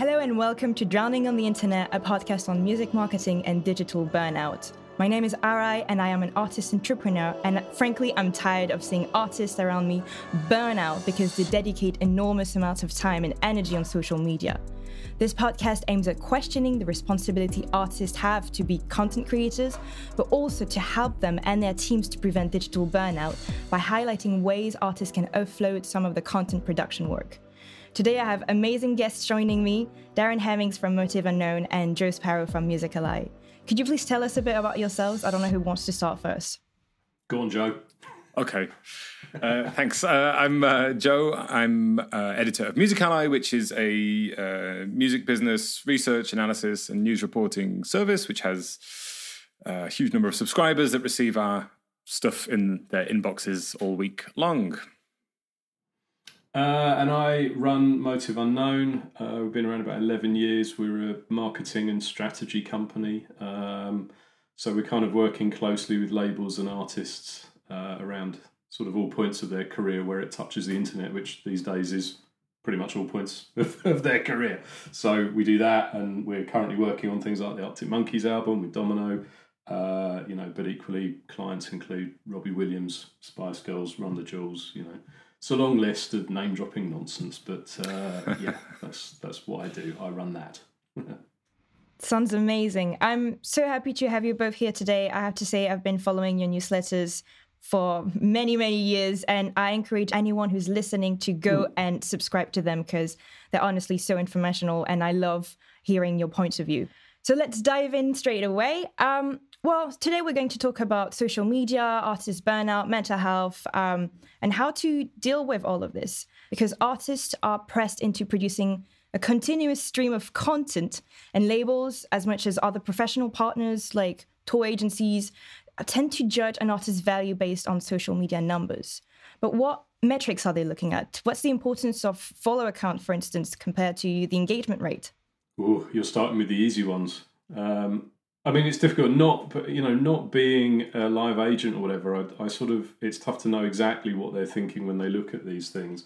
Hello and welcome to Drowning on the Internet, a podcast on music marketing and digital burnout. My name is ARAE and I am an artist entrepreneur. And frankly, I'm tired of seeing artists around me burn out because they dedicate enormous amounts of time and energy on social media. This podcast aims at questioning the responsibility artists have to be content creators, but also to help them and their teams to prevent digital burnout by highlighting ways artists can offload some of the content production work. Today I have amazing guests joining me Darren Hemmings from Motive Unknown and Joe Sparrow from Music Ally. Could you please tell us a bit about yourselves? I don't know who wants to start first. Go on, Joe. Okay. Uh, thanks. Uh, I'm uh, Joe. I'm uh, editor of Music Ally, which is a uh, music business research, analysis, and news reporting service, which has a huge number of subscribers that receive our stuff in their inboxes all week long. Uh, and I run Motive Unknown. Uh, we've been around about 11 years. We're a marketing and strategy company. Um, so we're kind of working closely with labels and artists uh, around sort of all points of their career where it touches the internet, which these days is pretty much all points of, of their career. So we do that, and we're currently working on things like the Arctic Monkeys album with Domino. Uh, you know, but equally, clients include Robbie Williams, Spice Girls, Run the Jewels, you know it's a long list of name dropping nonsense, but uh, yeah, that's that's what I do. I run that. Sounds amazing. I'm so happy to have you both here today. I have to say, I've been following your newsletters for many, many years, and I encourage anyone who's listening to go mm. and subscribe to them because they're honestly so informational, and I love hearing your points of view. So let's dive in straight away. Um, well, today we're going to talk about social media, artist burnout, mental health, um, and how to deal with all of this. Because artists are pressed into producing a continuous stream of content, and labels, as much as other professional partners like tour agencies, tend to judge an artist's value based on social media numbers. But what metrics are they looking at? What's the importance of follower count, for instance, compared to the engagement rate? Oh, you're starting with the easy ones. Um, I mean, it's difficult not, you know, not being a live agent or whatever. I, I sort of, it's tough to know exactly what they're thinking when they look at these things.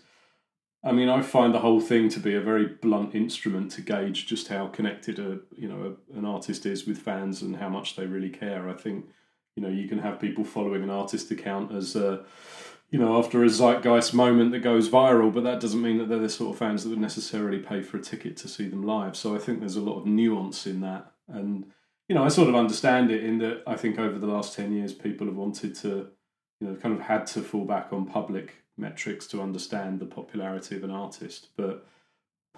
I mean, I find the whole thing to be a very blunt instrument to gauge just how connected a, you know, a, an artist is with fans and how much they really care. I think, you know, you can have people following an artist account as a, you know, after a zeitgeist moment that goes viral, but that doesn't mean that they're the sort of fans that would necessarily pay for a ticket to see them live. So I think there's a lot of nuance in that, and you know, I sort of understand it in that I think over the last 10 years, people have wanted to, you know, kind of had to fall back on public metrics to understand the popularity of an artist. But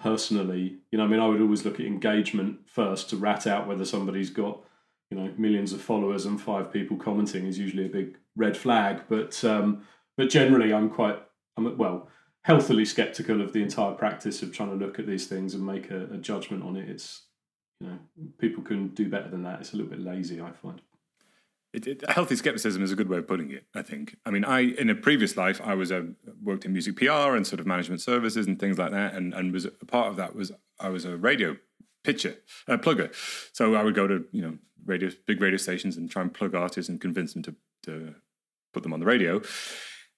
personally, you know, I mean, I would always look at engagement first to rat out whether somebody's got, you know, millions of followers and five people commenting is usually a big red flag. But, um, but generally, I'm quite, I'm, well, healthily skeptical of the entire practice of trying to look at these things and make a, a judgment on it. It's, you know, people can do better than that. It's a little bit lazy, I find. It, it, healthy skepticism is a good way of putting it. I think. I mean, I in a previous life, I was a worked in music PR and sort of management services and things like that, and and was a part of that was I was a radio pitcher, a plugger. So I would go to you know radio big radio stations and try and plug artists and convince them to to put them on the radio.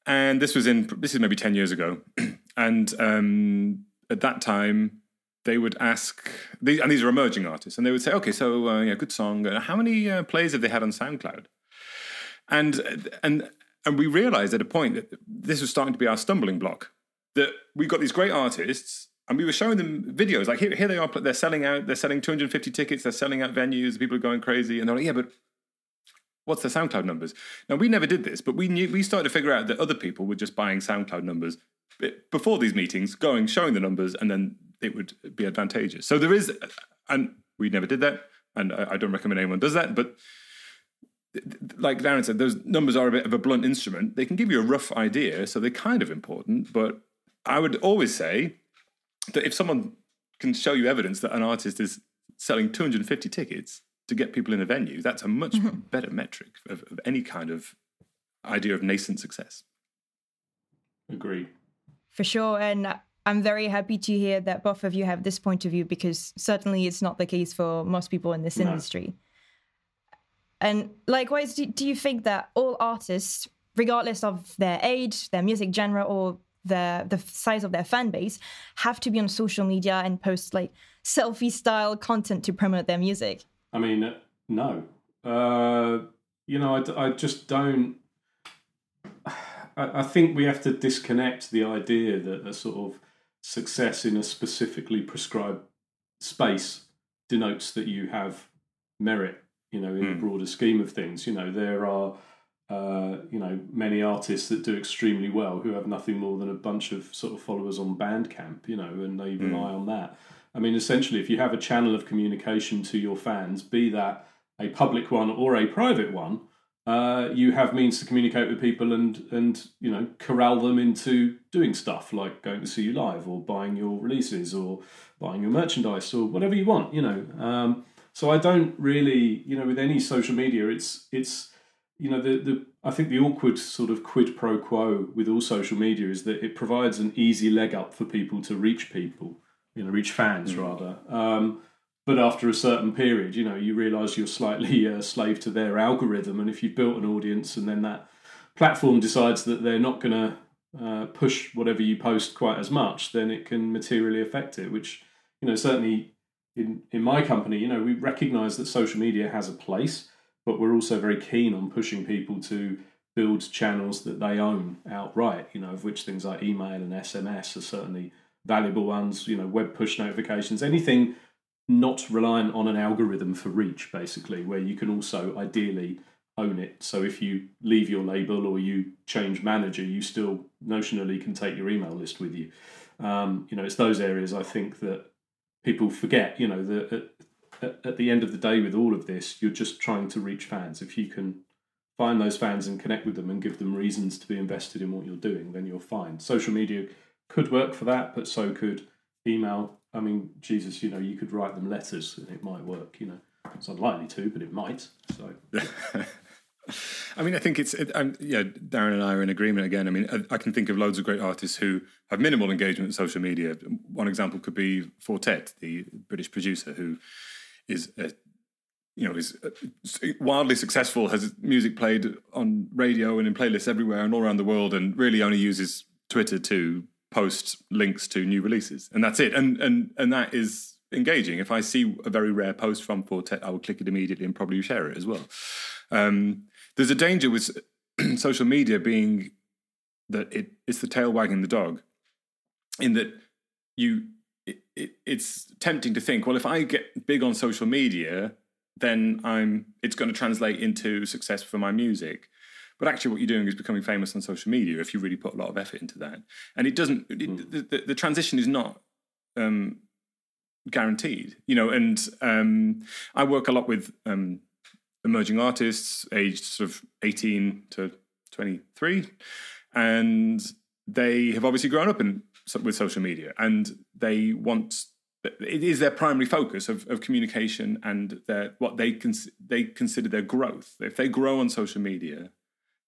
And this was in this is maybe ten years ago, and um, at that time they would ask, these, and these are emerging artists, and they would say, okay, so uh, yeah, good song. Uh, how many uh, plays have they had on SoundCloud? And and and we realized at a point that this was starting to be our stumbling block. That we got these great artists, and we were showing them videos. Like here, here they are, they're selling out. They're selling 250 tickets. They're selling out venues. People are going crazy, and they're like, yeah, but what's the SoundCloud numbers? Now we never did this, but we knew we started to figure out that other people were just buying SoundCloud numbers before these meetings, going showing the numbers, and then it would be advantageous. So there is, and we never did that, and I, I don't recommend anyone does that. But like Darren said, those numbers are a bit of a blunt instrument. They can give you a rough idea, so they're kind of important. But I would always say that if someone can show you evidence that an artist is selling 250 tickets to get people in a venue, that's a much mm-hmm. better metric of, of any kind of idea of nascent success. Agree. For sure. And I'm very happy to hear that both of you have this point of view because certainly it's not the case for most people in this no. industry. And likewise, do, do you think that all artists, regardless of their age, their music genre, or their the size of their fan base have to be on social media and post like selfie style content to promote their music? I mean, no. Uh, you know, I, I just don't. I, I think we have to disconnect the idea that a sort of success in a specifically prescribed space denotes that you have merit. You know, in mm. the broader scheme of things, you know, there are. Uh, you know, many artists that do extremely well who have nothing more than a bunch of sort of followers on Bandcamp, you know, and they mm. rely on that. I mean, essentially, if you have a channel of communication to your fans, be that a public one or a private one, uh, you have means to communicate with people and and you know corral them into doing stuff like going to see you live or buying your releases or buying your merchandise or whatever you want. You know, um, so I don't really you know with any social media, it's it's you know the the I think the awkward sort of quid pro quo with all social media is that it provides an easy leg up for people to reach people, you know, reach fans mm. rather. Um, but after a certain period, you know, you realise you're slightly a uh, slave to their algorithm, and if you've built an audience and then that platform decides that they're not going to uh, push whatever you post quite as much, then it can materially affect it. Which, you know, certainly in in my company, you know, we recognise that social media has a place, but we're also very keen on pushing people to build channels that they own outright. You know, of which things like email and SMS are certainly valuable ones. You know, web push notifications, anything not reliant on an algorithm for reach, basically, where you can also ideally own it. So if you leave your label or you change manager, you still notionally can take your email list with you. Um, you know, it's those areas I think that people forget. You know, that at, at the end of the day, with all of this, you're just trying to reach fans. If you can find those fans and connect with them and give them reasons to be invested in what you're doing, then you're fine. Social media could work for that, but so could email I mean, Jesus, you know, you could write them letters and it might work. You know, it's unlikely to, but it might. So. I mean, I think it's, it, yeah, Darren and I are in agreement again. I mean, I, I, can think of loads of great artists who have minimal engagement with social media. One example could be Four Tet, the British producer who is, a, you know, is uh, wildly successful, has music played on radio and in playlists everywhere and all around the world, and really only uses Twitter to post links to new releases, and that's it. And and and that is engaging. If I see a very rare post from Four Tet, I will click it immediately and probably share it as well. Um, there's a danger with social media being that it, it's the tail wagging the dog, in that you it, it, it's tempting to think, well, if I get big on social media, then I'm it's going to translate into success for my music. But actually, what you're doing is becoming famous on social media if you really put a lot of effort into that. And it doesn't. It, mm. the, the, the, transition is not um, guaranteed. You know, and um, I work a lot with um, emerging artists, aged sort of 18 to 23, and they have obviously grown up in with social media, and they want it is their primary focus of, of communication and their what they cons- they consider their growth. If they grow on social media,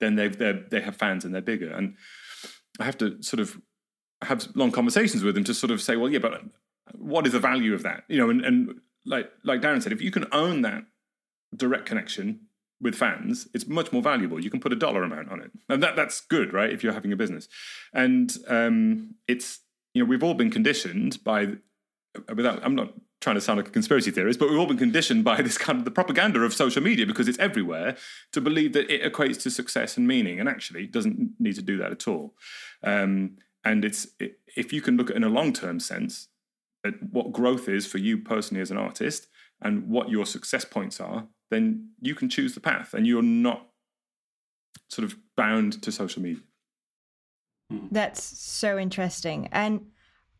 then they they have fans and they're bigger. And I have to sort of have long conversations with them to sort of say, well, yeah, but what is the value of that? You know, and, and like like Darren said, if you can own that direct connection with fans, it's much more valuable. You can put a dollar amount on it, and that that's good, right? If you're having a business, and um, it's you know we've all been conditioned by without I'm not trying to sound like a conspiracy theorist, but we've all been conditioned by this kind of the propaganda of social media because it's everywhere to believe that it equates to success and meaning, and actually it doesn't need to do that at all. Um, and it's it, if you can look at in a long term sense at what growth is for you personally as an artist and what your success points are, then you can choose the path, and you're not sort of bound to social media. That's so interesting, and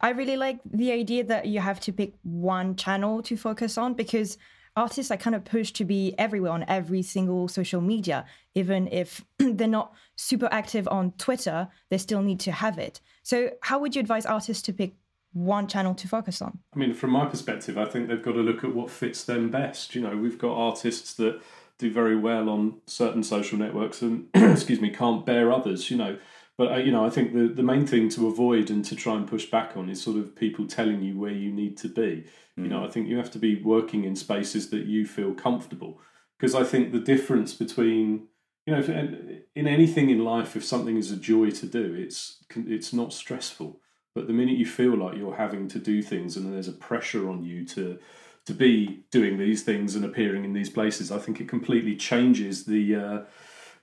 I really like the idea that you have to pick one channel to focus on because artists are kind of pushed to be everywhere on every single social media. Even if they're not super active on Twitter, they still need to have it. So, how would you advise artists to pick one channel to focus on? I mean, from my perspective, I think they've got to look at what fits them best. You know, we've got artists that do very well on certain social networks and, excuse me, can't bear others. You know, but uh, you know, I think the the main thing to avoid and to try and push back on is sort of people telling you where you need to be. Mm. You know, mm. I think you have to be working in spaces that you feel comfortable because I think the difference between you know, if, in anything in life, if something is a joy to do, it's it's not stressful. But the minute you feel like you're having to do things and there's a pressure on you to to be doing these things and appearing in these places, I think it completely changes the uh,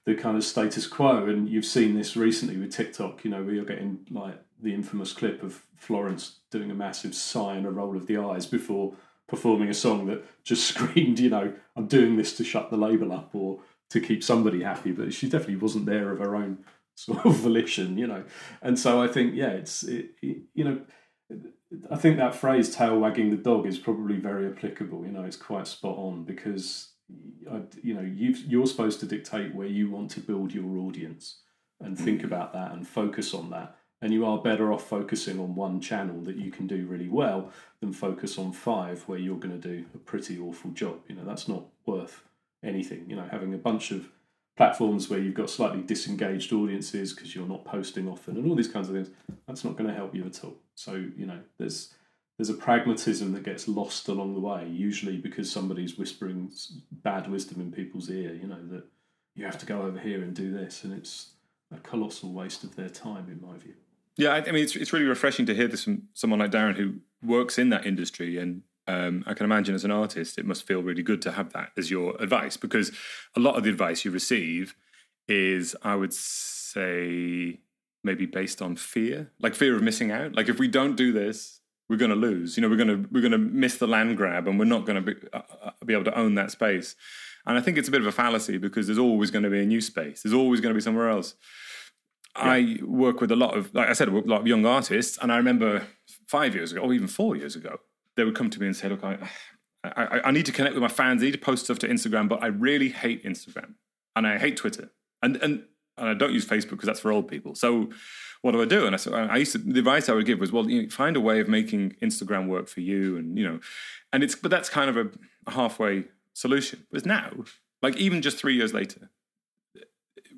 the kind of status quo. And you've seen this recently with TikTok. You know, where you're getting like the infamous clip of Florence doing a massive sigh and a roll of the eyes before performing a song that just screamed, you know, I'm doing this to shut the label up or to keep somebody happy, but she definitely wasn't there of her own sort of volition, you know. And so I think, yeah, it's it, it, you know, I think that phrase "tail wagging the dog" is probably very applicable. You know, it's quite spot on because you know you are supposed to dictate where you want to build your audience and think mm. about that and focus on that. And you are better off focusing on one channel that you can do really well than focus on five where you're going to do a pretty awful job. You know, that's not worth anything. You know, having a bunch of platforms where you've got slightly disengaged audiences because you're not posting often and all these kinds of things, that's not going to help you at all. So, you know, there's there's a pragmatism that gets lost along the way, usually because somebody's whispering bad wisdom in people's ear, you know, that you have to go over here and do this, and it's a colossal waste of their time, in my view. Yeah, I, mean, it's, it's really refreshing to hear this from someone like Darren who works in that industry and um, I can imagine as an artist, it must feel really good to have that as your advice because a lot of the advice you receive is, I would say, maybe based on fear, like fear of missing out. Like if we don't do this, we're going to lose. You know, we're going to we're going to miss the land grab, and we're not going to be, uh, uh, be able to own that space. And I think it's a bit of a fallacy because there's always going to be a new space. There's always going to be somewhere else. Yeah. I work with a lot of, like I said, a lot of young artists, and I remember five years ago, or even four years ago, they would come to me and say, "Look, I, I, I need to connect with my fans. I need to post stuff to Instagram, but I really hate Instagram and I hate Twitter, and and, and I don't use Facebook because that's for old people. So." What do I do? And I said, I used to, the advice I would give was, well, you know, find a way of making Instagram work for you, and you know, and it's, but that's kind of a, a halfway solution. But now, like even just three years later,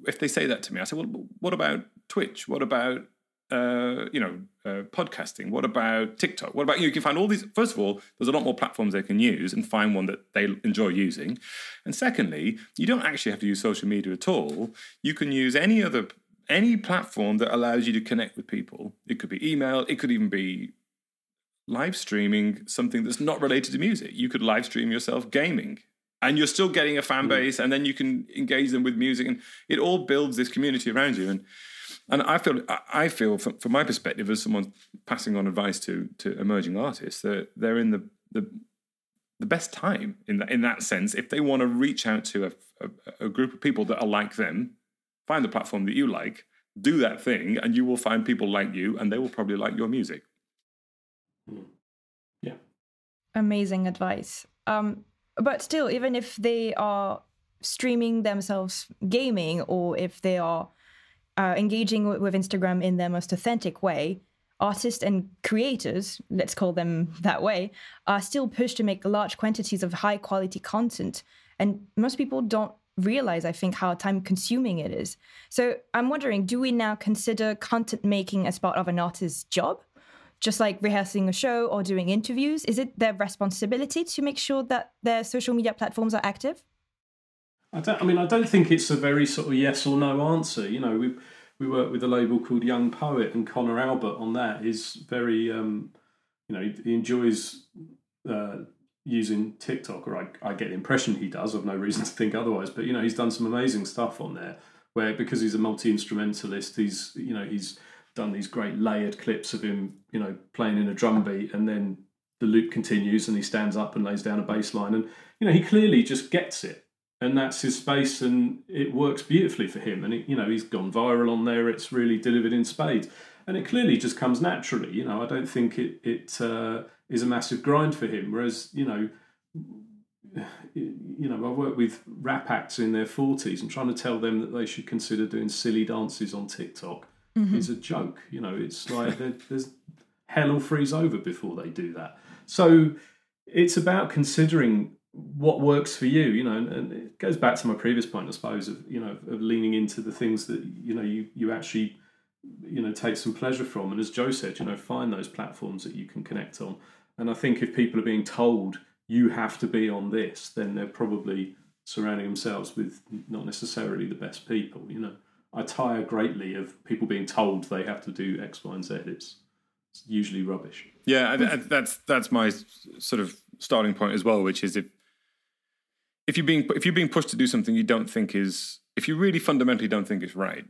if they say that to me, I say, well, what about Twitch? What about uh, you know, uh, podcasting? What about TikTok? What about you? Know, You can find all these. First of all, there's a lot more platforms they can use and find one that they enjoy using. And secondly, you don't actually have to use social media at all. You can use any other any platform that allows you to connect with people. It could be email. It could even be live streaming something that's not related to music. You could live stream yourself gaming and you're still getting a fan mm. base and then you can engage them with music and it all builds this community around you and and I feel, I feel, from, from my perspective, as someone passing on advice to to emerging artists, that they're in the the the best time in that in that sense. If they want to reach out to a, a, a group of people that are like them, find the platform that you like, do that thing, and you will find people like you, and they will probably like your music. Hmm. Yeah, amazing advice. Um, but still, even if they are streaming themselves gaming, or if they are uh, engaging with Instagram in their most authentic way, artists and creators, let's call them that way, are still pushed to make large quantities of high quality content. And most people don't realize, I think, how time consuming it is. So I'm wondering do we now consider content making as part of an artist's job? Just like rehearsing a show or doing interviews? Is it their responsibility to make sure that their social media platforms are active? I don't. I mean, I don't think it's a very sort of yes or no answer. You know, we we work with a label called Young Poet, and Connor Albert on that is very. Um, you know, he, he enjoys uh, using TikTok, or I, I get the impression he does. I've no reason to think otherwise. But you know, he's done some amazing stuff on there. Where because he's a multi instrumentalist, he's you know he's done these great layered clips of him, you know, playing in a drum beat, and then the loop continues, and he stands up and lays down a bass line, and you know he clearly just gets it and that's his space, and it works beautifully for him. And it, you know, he's gone viral on there. It's really delivered in spades, and it clearly just comes naturally. You know, I don't think it it uh, is a massive grind for him. Whereas, you know, you know, I work with rap acts in their forties and trying to tell them that they should consider doing silly dances on TikTok mm-hmm. is a joke. You know, it's like there's hell will freeze over before they do that. So it's about considering what works for you you know and, it goes back to my previous point i suppose of you know of leaning into the things that you know you you actually you know take some pleasure from and as joe said you know find those platforms that you can connect on and i think if people are being told you have to be on this then they're probably surrounding themselves with not necessarily the best people. You know, I tire greatly of people being told they have to do X, Y, and Z. It's, usually rubbish. Yeah, I, I, that's that's my sort of starting point as well, which is if if you're being if you're being pushed to do something you don't think is if you really fundamentally don't think it's right,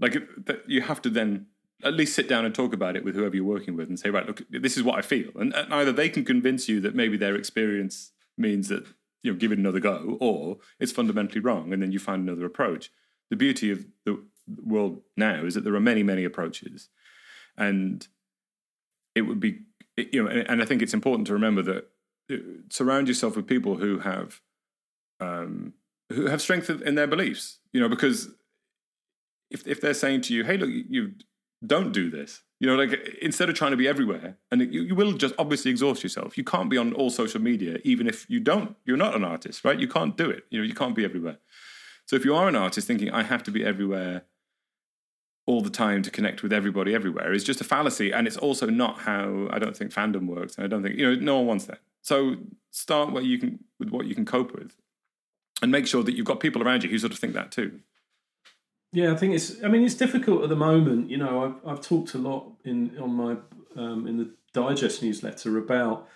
like that you have to then at least sit down and talk about it with whoever you're working with and say, right, look, this is what I feel, and, and either they can convince you that maybe their experience means that you know give it another go, or it's fundamentally wrong, and then you find another approach. The beauty of the world now is that there are many many approaches, and it would be you know, and I think it's important to remember that uh, surround yourself with people who have um, who have strength in their beliefs. You know, because if if they're saying to you, "Hey, look, you don't do this," you know, like instead of trying to be everywhere, and you, you will just obviously exhaust yourself. You can't be on all social media, even if you don't. You're not an artist, right? You can't do it. You know, you can't be everywhere. So if you are an artist thinking, "I have to be everywhere," all the time to connect with everybody everywhere is just a fallacy and it's also not how i don't think fandom works and i don't think you know no one wants that so start where you can with what you can cope with and make sure that you've got people around you who sort of think that too. Yeah, I think it's. I mean, it's difficult at the moment. You know, I've I've talked a lot in on my um, in the digest newsletter about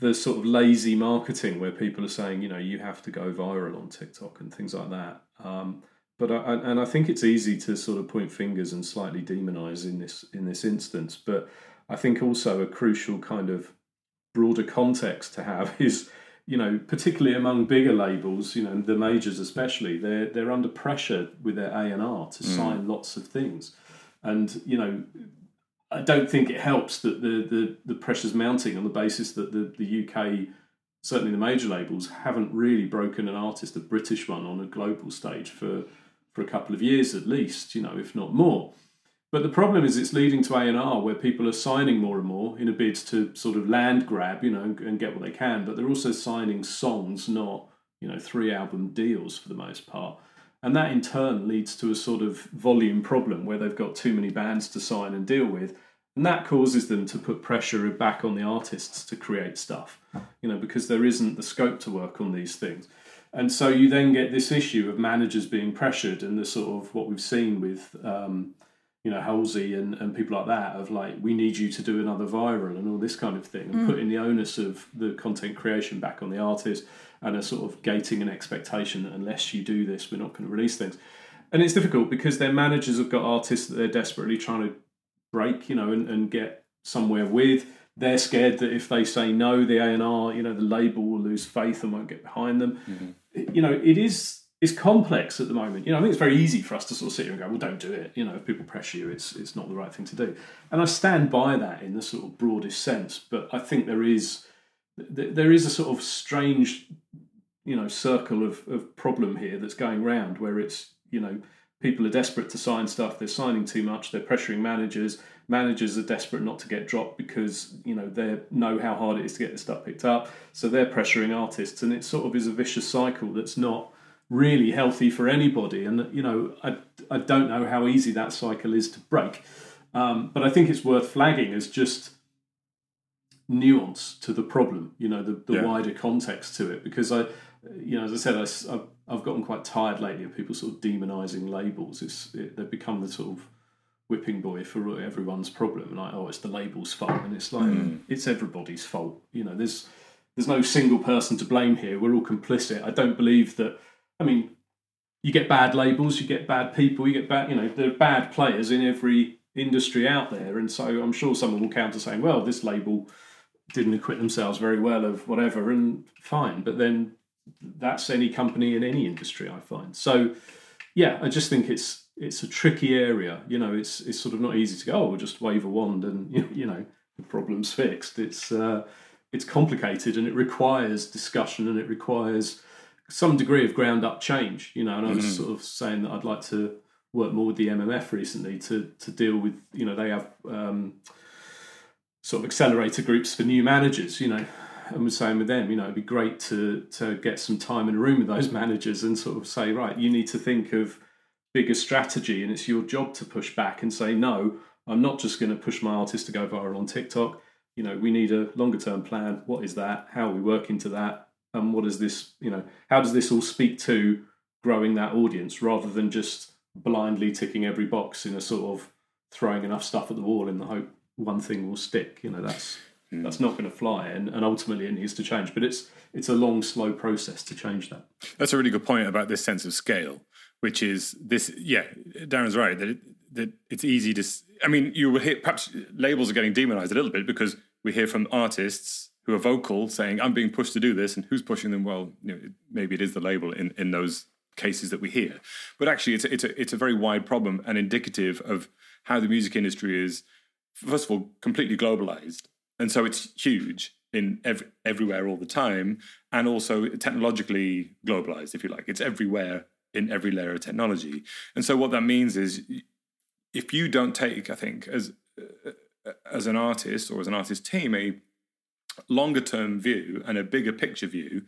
the sort of lazy marketing where people are saying, you know, you have to go viral on TikTok and things like that. Um, but I, and I think it's easy to sort of point fingers and slightly demonize in this in this instance. But I think also a crucial kind of broader context to have is you know, particularly among bigger labels, you know, the majors especially, they're they're under pressure with their A and R to mm. sign lots of things, and you know, I don't think it helps that the the the pressure's mounting on the basis that the the UK, certainly the major labels, haven't really broken an artist, a British one, on a global stage for for a couple of years at least, you know, if not more. But the problem is it's leading to A&R where people are signing more and more in a bid to sort of land grab, you know, and get what they can. But they're also signing songs, not, you know, three album deals for the most part. And that in turn leads to a sort of volume problem where they've got too many bands to sign and deal with. And that causes them to put pressure back on the artists to create stuff, you know, because there isn't the scope to work on these things. And so you then get this issue of managers being pressured and the sort of what we've seen with um, you know Halsey and, and people like that of like we need you to do another viral and all this kind of thing and mm. putting the onus of the content creation back on the artist and a sort of gating an expectation that unless you do this we're not going to release things and it's difficult because their managers have got artists that they're desperately trying to break you know and, and get somewhere with they're scared that if they say no the A&R you know the label will lose faith and won't get behind them mm-hmm. you know it is is complex at the moment. You know, I think it's very easy for us to sort of sit here and go, "Well, don't do it." You know, if people pressure you, it's it's not the right thing to do. And I stand by that in the sort of broadest sense. But I think there is there is a sort of strange, you know, circle of, of problem here that's going round where it's you know people are desperate to sign stuff. They're signing too much. They're pressuring managers. Managers are desperate not to get dropped because you know they know how hard it is to get the stuff picked up. So they're pressuring artists, and it sort of is a vicious cycle that's not really healthy for anybody. And you know, I I don't know how easy that cycle is to break, um, but I think it's worth flagging as just nuance to the problem. You know, the, the yeah. wider context to it, because I, you know, as I said, I, have I've gotten quite tired lately of people sort of demonising labels. It's it, they've become the sort of whipping boy for everyone's problem and like oh it's the label's fault and it's like mm. it's everybody's fault you know there's there's no single person to blame here we're all complicit i don't believe that I mean, you get bad labels, you get bad people, you get bad, you know, there are bad players in every industry out there. And so I'm sure someone will counter saying, well, this label didn't acquit themselves very well of whatever, and fine. But then that's any company in any industry, I find. So, yeah, I just think it's it's a tricky area. You know, it's it's sort of not easy to go. Oh, we'll just wave a wand and you know the problem's fixed. It's uh, it's complicated and it requires discussion and it requires some degree of ground up change, you know. And I was mm-hmm. sort of saying that I'd like to work more with the MMF recently to to deal with, you know, they have um, sort of accelerator groups for new managers, you know. And was saying with them, you know, it'd be great to to get some time in a room with those managers and sort of say, right, you need to think of bigger strategy, and it's your job to push back and say, no, I'm not just going to push my artist to go viral on TikTok. You know, we need a longer term plan. What is that? How are we working to that? And what does this you know how does this all speak to growing that audience rather than just blindly ticking every box in a sort of throwing enough stuff at the wall in the hope one thing will stick. You know, that's mm. that's not going to fly, and, and ultimately it needs to change. But it's it's a long, slow process to change that. That's a really good point about this sense of scale, which is this. Yeah, Darren's right that it, that it's easy to. I mean, you will hear perhaps labels are getting demonized a little bit because we hear from artists who are vocal saying, "I'm being pushed to do this," and who's pushing them? Well, you know, maybe it is the label in in those cases that we hear. But actually, it's a, it's a, it's a very wide problem and indicative of how the music industry is, first of all, completely globalized. And so it's huge in every, everywhere all the time, and also technologically globalized, if you like. It's everywhere in every layer of technology. And so what that means is if you don't take, I think, as uh, uh, as an artist or as an artist team, a longer term view and a bigger picture view,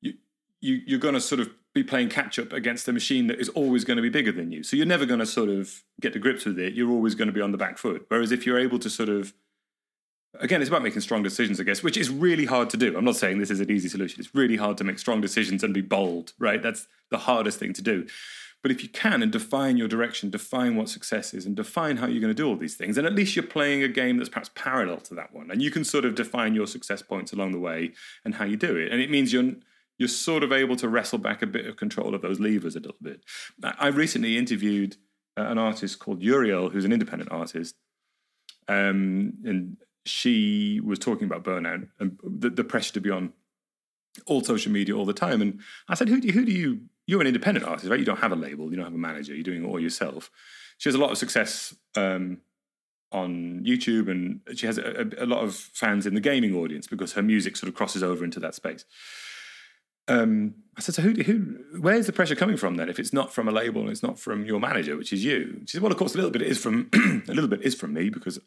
you, you you're going to sort of be playing catch up against a machine that is always going to be bigger than you. So you're never going to sort of get to grips with it. You're always going to be on the back foot. Whereas if you're able to sort of, again, it's about making strong decisions, I guess, which is really hard to do. I'm not saying this is an easy solution. It's really hard to make strong decisions and be bold, right? That's the hardest thing to do. But if you can and define your direction, define what success is, and define how you're going to do all these things, and at least you're playing a game that's perhaps parallel to that one. And you can sort of define your success points along the way and how you do it. And it means you're you're sort of able to wrestle back a bit of control of those levers a little bit. I recently interviewed uh, an artist called Uriel, who's an independent artist, um, and she was talking about burnout and the, the, pressure to be on all social media all the time. And I said, "Who do who do you? You're an independent artist, right? You don't have a label, you don't have a manager. You're doing it all yourself." She has a lot of success um, on YouTube, and she has a, a, lot of fans in the gaming audience because her music sort of crosses over into that space um, I said, so who, who, where's the pressure coming from then? If it's not from a label and it's not from your manager, which is you. She said, well, of course, a little bit is from a little bit is from me because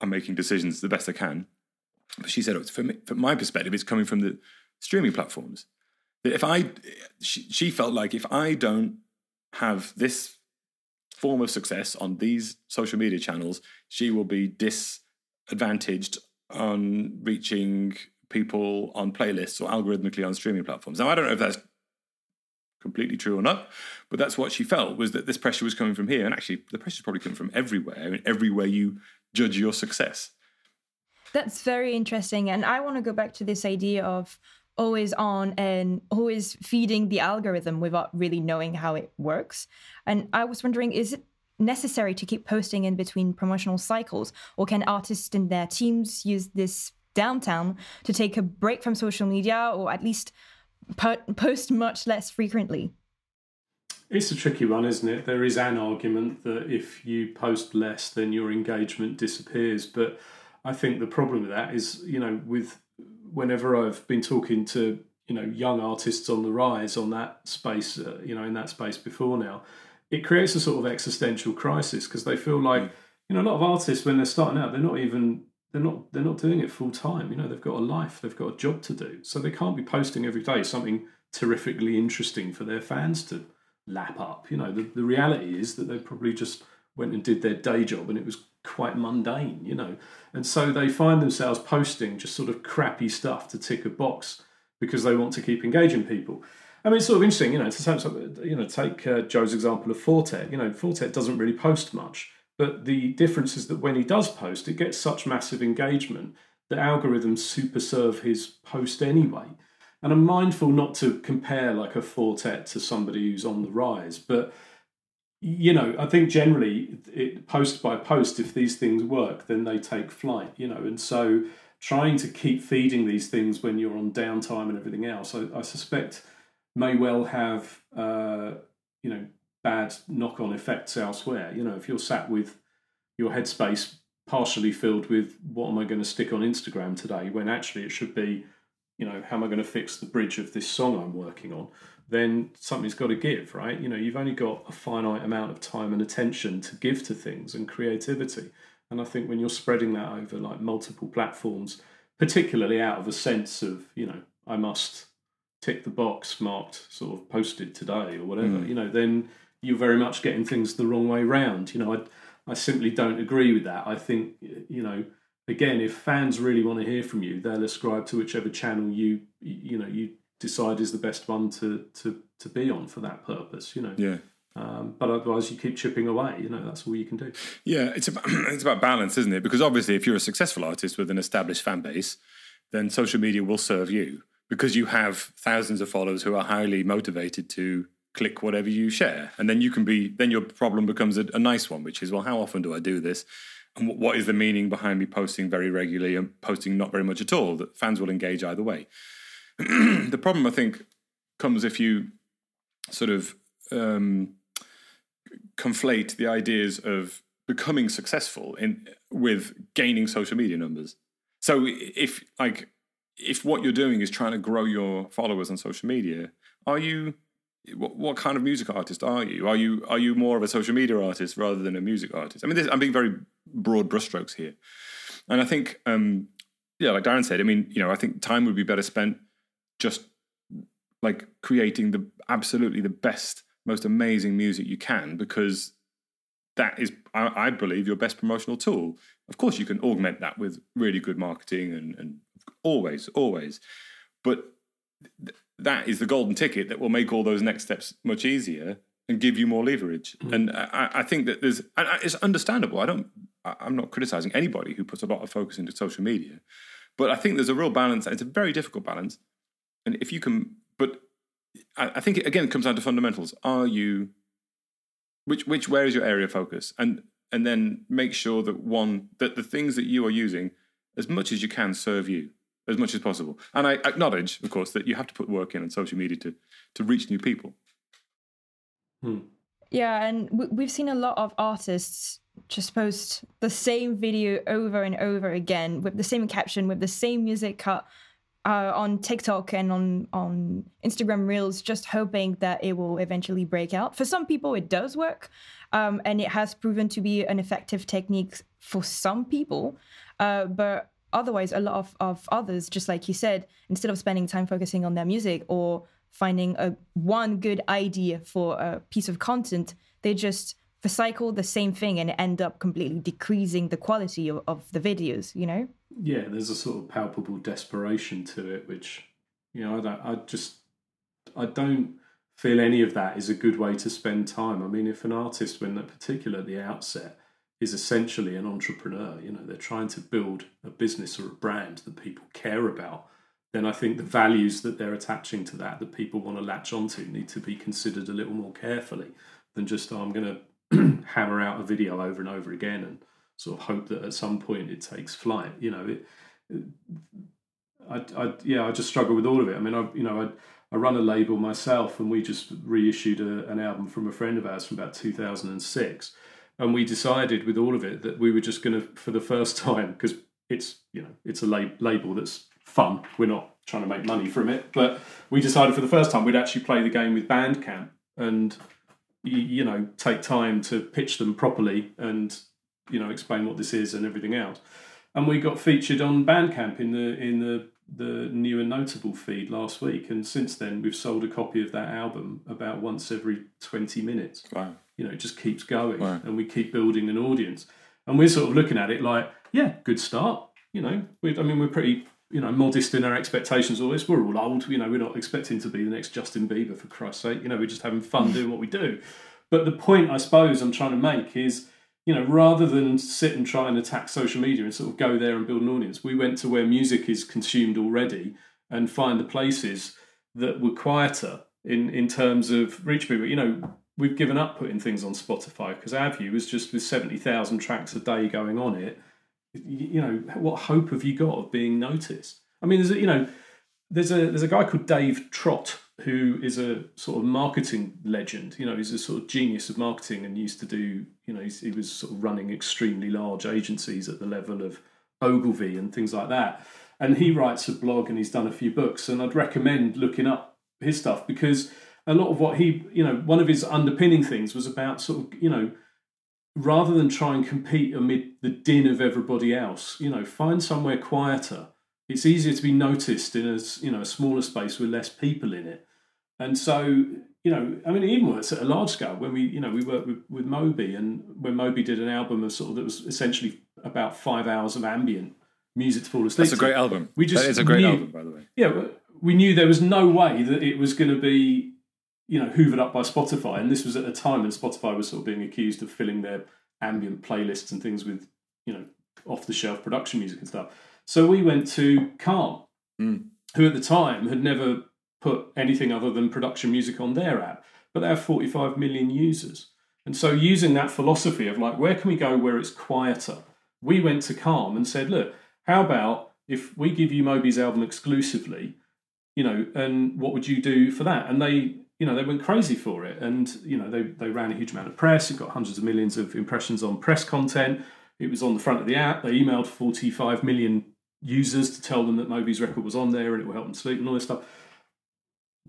I'm making decisions the best I can. But she said, oh, from, me, from my perspective, it's coming from the streaming platforms. If I, she, she felt like if I don't have this form of success on these social media channels, she will be disadvantaged on reaching people on playlists or algorithmically on streaming platforms. Now, I don't know if that's completely true or not, but that's what she felt was that this pressure was coming from here. And actually, the pressure is probably coming from everywhere, I mean, everywhere you judge your success. That's very interesting. And I want to go back to this idea of always on and always feeding the algorithm without really knowing how it works. And I was wondering, is it necessary to keep posting in between promotional cycles, or can artists and their teams use this downtown to take a break from social media or at least post much less frequently? It's a tricky one, isn't it? There is an argument that if you post less, then your engagement disappears. But I think the problem with that is, you know, with whenever I've been talking to you know young artists on the rise on that space, uh, you know, in that space before now, it creates a sort of existential crisis because they feel like, you know, a lot of artists when they're starting out, they're not even they're not they're not doing it full time. You know, they've got a life, they've got a job to do, so they can't be posting every day something terrifically interesting for their fans to lap up. You know, the, the reality is that they probably just went and did their day job and it was quite mundane, you know. And so they find themselves posting just sort of crappy stuff to tick a box because they want to keep engaging people. I mean, it's sort of interesting, you know, to you know, take uh, Joe's example of Four Tet. You know, Four Tet doesn't really post much. But the difference is that when he does post, it gets such massive engagement that algorithms super serve his post anyway. And I'm mindful not to compare like a Four Tet to somebody who's on the rise, but you know, I think generally it post by post, if these things work, then they take flight, you know, and so trying to keep feeding these things when you're on downtime and everything else, I, I suspect may well have, uh, you know, bad knock on effects elsewhere. You know, if you're sat with your headspace partially filled with what am I going to stick on Instagram today, when actually it should be, you know, how am I going to fix the bridge of this song I'm working on, then something's got to give, right? You know, you've only got a finite amount of time and attention to give to things and creativity. And I think when you're spreading that over like multiple platforms, particularly out of a sense of, you know, I must tick the box marked sort of posted today or whatever, mm. you know, then you're very much getting things the wrong way round. You know, I I simply don't agree with that. I think you know, again, if fans really want to hear from you, they'll ascribe to whichever channel you you know you decide is the best one to to to be on for that purpose. You know. Yeah. Um, but otherwise, you keep chipping away. You know, that's all you can do. Yeah, it's about, it's about balance, isn't it? Because obviously, if you're a successful artist with an established fan base, then social media will serve you because you have thousands of followers who are highly motivated to click whatever you share, and then you can be. Then your problem becomes a, a nice one, which is, well, how often do I do this? And what is the meaning behind me posting very regularly and posting not very much at all? That fans will engage either way. the problem, I think, comes if you sort of um, conflate the ideas of becoming successful in with gaining social media numbers. So if like if what you're doing is trying to grow your followers on social media, are you what, what kind of music artist are you? Are you are you more of a social media artist rather than a music artist? I mean, this, I'm being very broad brushstrokes here, and I think um, yeah, like Darren said, I mean, you know, I think time would be better spent just like creating the absolutely the best most amazing music you can because that is, I, I, believe, your best promotional tool. Of course, you can augment that with really good marketing and, and always, always. But th- that is the golden ticket that will make all those next steps much easier and give you more leverage. Mm. And I, I, think that there's, it's understandable. I don't, I'm not criticizing anybody who puts a lot of focus into social media, but I think there's a real balance. It's a very difficult balance. And if you can, but I, think it again comes down to fundamentals. Are you which which where is your area of focus? And and then make sure that one that the things that you are using as much as you can serve you as much as possible. And I acknowledge, of course, that you have to put work in on social media to to reach new people. Hmm. Yeah, and we've seen a lot of artists just post the same video over and over again with the same caption, with the same music cut uh, on TikTok and on on Instagram Reels, just hoping that it will eventually break out. For some people, it does work, um, and it has proven to be an effective technique for some people. Uh, but otherwise, a lot of, of others, just like you said, instead of spending time focusing on their music or finding a one good idea for a piece of content, they just recycle the same thing and end up completely decreasing the quality of, of the videos. You know yeah, there's a sort of palpable desperation to it, which you know, I, I just I don't feel any of that is a good way to spend time. I mean, if an artist, when particular at the outset, is essentially an entrepreneur, you know, they're trying to build a business or a brand that people care about, then I think the values that they're attaching to that, that people want to latch onto, need to be considered a little more carefully than just, oh, I'm going to hammer out a video over and over again and sort of hope that at some point it takes flight. You know, it, it I, I, yeah, I just struggle with all of it. I mean, I, you know, I, I run a label myself, and we just reissued a, an album from a friend of ours from about 2006, and we decided with all of it that we were just going to, for the first time, because it's you know it's a lab, label that's fun. We're not trying to make money from it, but we decided for the first time we'd actually play the game with Bandcamp and you, know take time to pitch them properly and you know explain what this is and everything else. And we got featured on Bandcamp in the in the the new and notable feed last week, and since then we've sold a copy of that album about once every twenty minutes. Wow! You know, it just keeps going, wow. and we keep building an audience. And we're sort of looking at it like, yeah, good start. You know, we, I mean, we're pretty you know modest in our expectations. All this, we're all old. You know, we're not expecting to be the next Justin Bieber for Christ's sake. You know, we're just having fun mm. doing what we do. But the point I suppose I'm trying to make is you know, rather than sit and try and attack social media and sort of go there and build an audience, we went to where music is consumed already and find the places that were quieter in, in terms of reach people. You know, we've given up putting things on Spotify because our view is just with 70,000 tracks a day going on it, you know, what hope have you got of being noticed? I mean, there's a, you know, there's a there's a guy called Dave Trott who is a sort of marketing legend. You know, he's a sort of genius of marketing and used to do, you know, he was sort of running extremely large agencies at the level of Ogilvy and things like that. And he writes a blog and he's done a few books. And I'd recommend looking up his stuff because a lot of what he, you know, one of his underpinning things was about sort of, you know, rather than try and compete amid the din of everybody else, you know, find somewhere quieter. It's easier to be noticed in a you know a smaller space with less people in it and so, you know, I mean, even works at a large scale. When we, you know, we worked with, with Moby, and when Moby did an album of sort of that was essentially about five hours of ambient music to fall asleep. That's a great album. We just it's a great knew, album, by the way. Yeah, we knew there was no way that it was going to be, you know, hoovered up by Spotify. And this was at a time when Spotify was sort of being accused of filling their ambient playlists and things with, you know, off the shelf production music and stuff. So we went to Calm, Mm. who at the time had never put anything other than production music on their app, but they have 45 million users. And so, using that philosophy of like, where can we go where it's quieter? We went to Calm and said, look, how about if we give you Moby's album exclusively, you know, and what would you do for that? And they, you know, they went crazy for it. And, you know, they, they ran a huge amount of press. It got hundreds of millions of impressions on press content. It was on the front of the app. They emailed 45 million users to tell them that Moby's record was on there and it will help them sleep and all this stuff.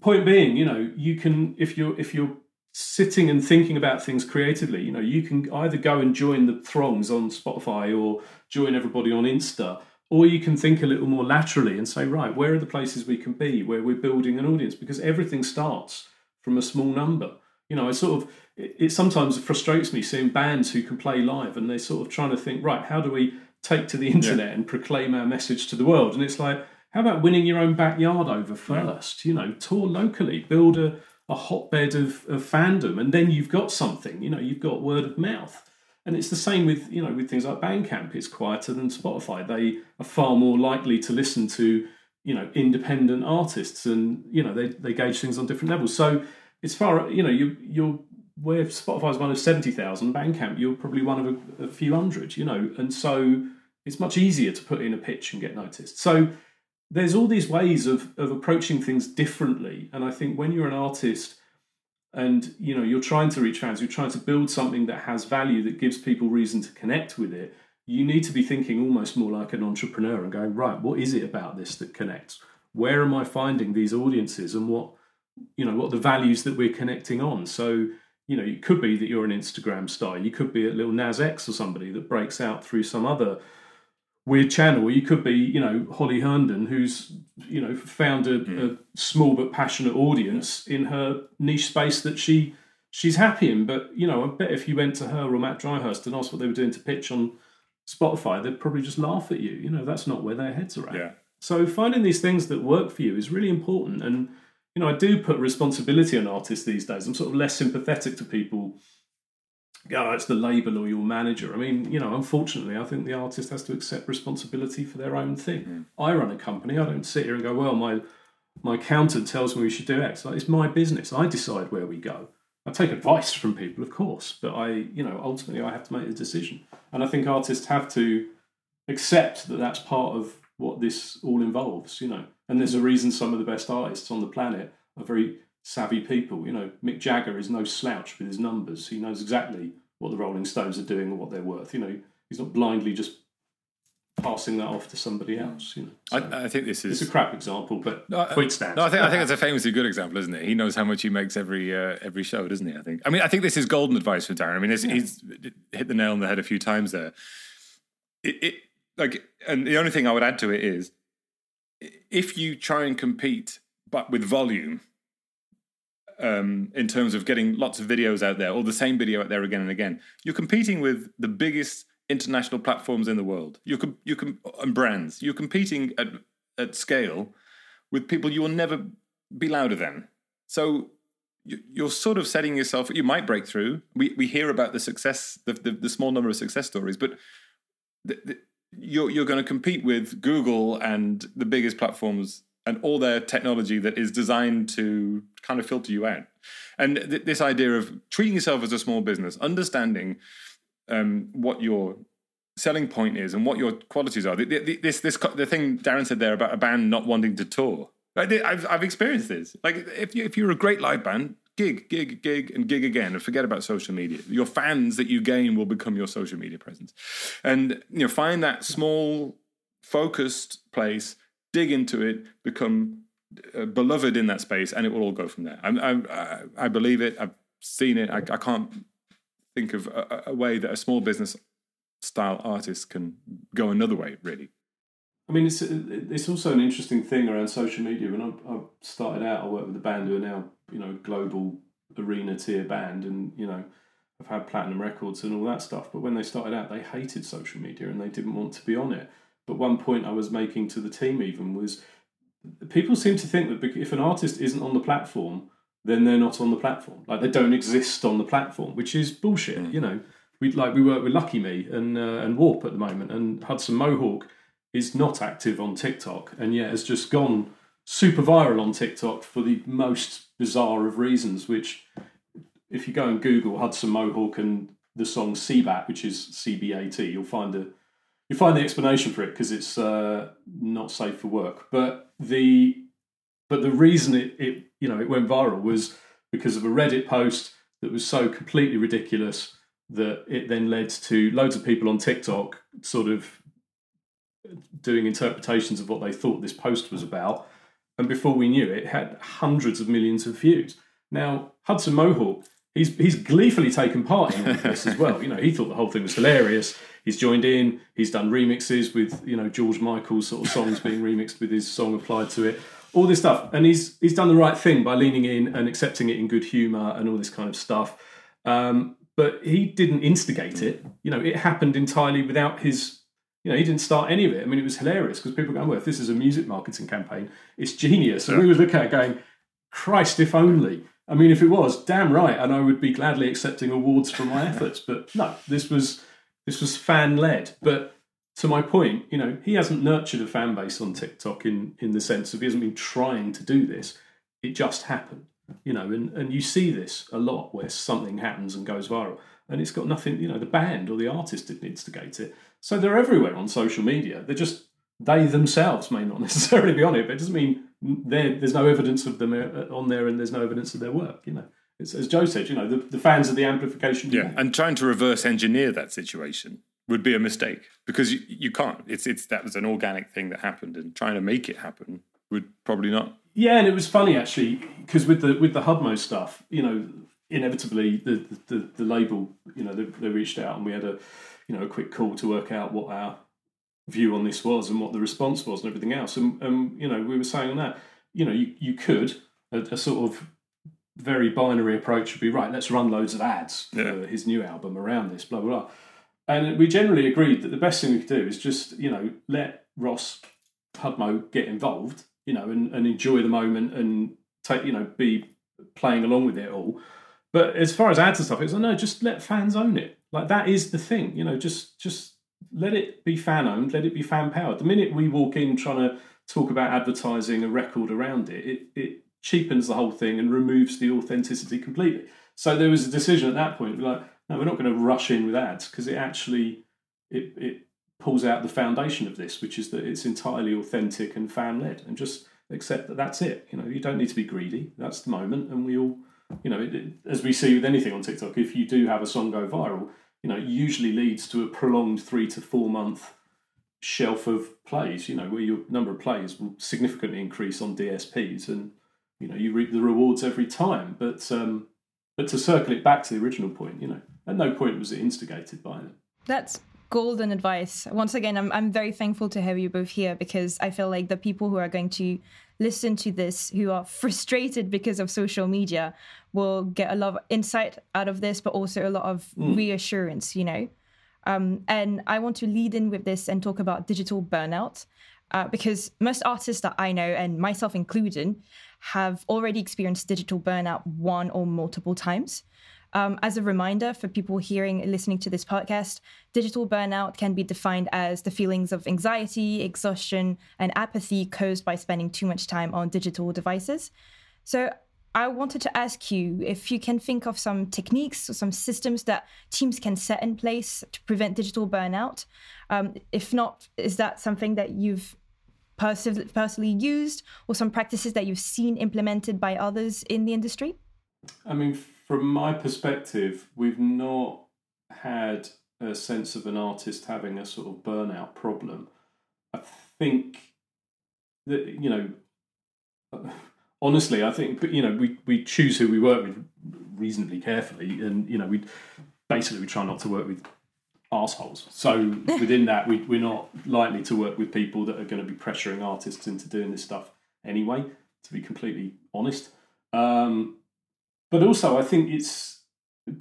Point being, you know, you can if you're if you're sitting and thinking about things creatively, you know, you can either go and join the throngs on Spotify or join everybody on Insta, or you can think a little more laterally and say, right, where are the places we can be where we're building an audience? Because everything starts from a small number. You know, I sort of it, it sometimes frustrates me seeing bands who can play live and they're sort of trying to think, right, how do we take to the internet and proclaim our message to the world? And it's like, how about winning your own backyard over first? You know, tour locally, build a, a hotbed of, of fandom, and then you've got something. You know, you've got word of mouth. And it's the same with you know with things like Bandcamp. It's quieter than Spotify. They are far more likely to listen to you know independent artists, and you know they, they gauge things on different levels. So it's far you know you you're where Spotify's one of seventy thousand, Bandcamp you're probably one of a, a few hundred. You know, and so it's much easier to put in a pitch and get noticed. So there's all these ways of of approaching things differently, and I think when you're an artist and you know you're trying to reach fans, you're trying to build something that has value that gives people reason to connect with it. You need to be thinking almost more like an entrepreneur and going right. What is it about this that connects? Where am I finding these audiences, and what you know what the values that we're connecting on? So you know, it could be that you're an Instagram star. You could be a Lil Nas X or somebody that breaks out through some other weird channel. You could be, you know, Holly Herndon, who's, you know, found a, hmm. a small but passionate audience in her niche space that she she's happy in. But you know, I bet if you went to her or Matt Dryhurst and asked what they were doing to pitch on Spotify, they'd probably just laugh at you. You know, that's not where their heads are at. Yeah. So finding these things that work for you is really important. And you know, I do put responsibility on artists these days. I'm sort of less sympathetic to people. Oh, it's the label or your manager. I mean, you know, unfortunately, I think the artist has to accept responsibility for their own thing. Hmm. I run a company. I don't sit here and go, well, my my accountant tells me we should do X. Like, it's my business. I decide where we go. I take advice from people, of course, but I, you know, ultimately I have to make the decision. And I think artists have to accept that that's part of what this all involves, you know. And there's a reason some of the best artists on the planet are very savvy people. You know, Mick Jagger is no slouch with his numbers. He knows exactly what the Rolling Stones are doing and what they're worth. You know, he's not blindly just passing that off to somebody else. You know, So I, I think this is it's a crap example, but No, I- point stands. No, I think I think it's a famously good example, isn't it? He knows how much he makes every uh, every show, doesn't he? I think. I mean, I think this is golden advice for Darren. I mean, it's, he's hit the nail on the head a few times there. It, it like, and the only thing I would add to it is, if you try and compete, but with volume, um, in terms of getting lots of videos out there, or the same video out there again and again, you're competing with the biggest international platforms in the world. You can you can and brands. You're competing at at scale with people you will never be louder than. So you- you're sort of setting yourself. You might break through. We we hear about the success, the the, the small number of success stories, but the, the, you're you're going to compete with Google and the biggest platforms and all their technology that is designed to kind of filter you out. And th- this idea of treating yourself as a small business, understanding um, what your selling point is and what your qualities are. The, the, this this the thing Darren said there about a band not wanting to tour. I I've I've experienced this. Like if you if you're a great live band, gig, gig, gig, and gig again, and forget about social media. Your fans that you gain will become your social media presence, and you know find that small, focused place, dig into it, become uh, beloved in that space, and it will all go from there. I'm, I I believe it. I've seen it. I, I can't think of a, a way that a small business style artist can go another way. Really, I mean, it's it's also an interesting thing around social media. When I, I started out, I worked with a band who are now you know global arena tier band, and you know I've had platinum records and all that stuff. But when they started out, they hated social media and they didn't want to be on it. But one point I was making to the team even was people seem to think that if an artist isn't on the platform, then they're not on the platform. Like they don't exist on the platform, which is bullshit. Mm. You know, we like we work with LuckyMe and uh, and Warp at the moment, and Hudson Mohawke is not active on TikTok, and yet has just gone super viral on TikTok for the most bizarre of reasons. Which, if you go and Google Hudson Mohawke and the song CBAT, which is CBAT, you'll find a you find the explanation for it because it's uh, not safe for work. But the but the reason it, it you know it went viral was because of a Reddit post that was so completely ridiculous that it then led to loads of people on TikTok sort of doing interpretations of what they thought this post was about. And before we knew it, it had hundreds of millions of views. Now, Hudson Mohawke, he's he's gleefully taken part in this as well. You know, he thought the whole thing was hilarious. He's joined in. He's done remixes with you know George Michael's sort of songs being remixed with his song applied to it. All this stuff, and he's he's done the right thing by leaning in and accepting it in good humour and all this kind of stuff. Um, but he didn't instigate it. You know, it happened entirely without his. You know, he didn't start any of it. I mean, it was hilarious because people go, "Well, if this is a music marketing campaign, it's genius." And yeah. we were looking at it going, "Christ, if only." I mean, if it was, damn right, and I would be gladly accepting awards for my efforts. But no, this was this was fan led. But to my point, you know, he hasn't nurtured a fan base on TikTok in in the sense of he hasn't been trying to do this. It just happened, you know, and, and you see this a lot where something happens and goes viral. And it's got nothing, you know, the band or the artist didn't instigate it. So they're everywhere on social media. They're just they themselves may not necessarily be on it, but it doesn't mean there's no evidence of them uh, on there and there's no evidence of their work, you know it's, as Joe said, you know, the, the fans of the amplification. Yeah, and trying to reverse engineer that situation would be a mistake because you, you can't. It's it's that was an organic thing that happened, and trying to make it happen would probably not. Yeah, and it was funny actually because with the with the Hudmo stuff, you know, inevitably the the, the label, you know, they, they reached out and we had a you know a quick call to work out what our view on this was and what the response was and everything else, and, and you know we were saying on that, you know, you you could a, a sort of very binary approach would be right. Let's run loads of ads yeah. for his new album around this, blah blah blah. And we generally agreed that the best thing we could do is just you know let Ross Hudmo get involved, you know, and, and enjoy the moment and take you know be playing along with it all. But as far as ads and stuff, it's like no, just let fans own it. Like that is the thing, you know. Just just let it be fan owned, let it be fan powered. The minute we walk in trying to talk about advertising a record around it, it, it cheapens the whole thing and removes the authenticity completely. So there was a decision at that point, like, we're not going to rush in with ads because it actually it, it pulls out the foundation of this, which is that it's entirely authentic and fan led, and just accept that that's it. You know, you don't need to be greedy. That's the moment, and we all, you know, it, it, as we see with anything on TikTok, if you do have a song go viral, you know, it usually leads to a prolonged three to four month shelf of plays. You know, where your number of plays will significantly increase on DSPs and you know you reap the rewards every time. But um, but to circle it back to the original point, you know, at no point was it instigated by them. That's golden advice. Once again, I'm I'm very thankful to have you both here because I feel like the people who are going to listen to this who are frustrated because of social media will get a lot of insight out of this, but also a lot of mm. reassurance, you know. Um, and I want to lead in with this and talk about digital burnout uh, because most artists that I know, and myself included, have already experienced digital burnout one or multiple times. Um, as a reminder for people hearing and listening to this podcast, digital burnout can be defined as the feelings of anxiety, exhaustion, and apathy caused by spending too much time on digital devices. So, I wanted to ask you if you can think of some techniques or some systems that teams can set in place to prevent digital burnout. Um, if not, is that something that you've personally used or some practices that you've seen implemented by others in the industry? I mean, from my perspective, we've not had a sense of an artist having a sort of burnout problem. I think that, you know, honestly, I think, you know, we, we choose who we work with reasonably carefully. And, you know, we basically we try not to work with assholes. So within that, we, we're not likely to work with people that are going to be pressuring artists into doing this stuff anyway. To be completely honest, um, but also I think it's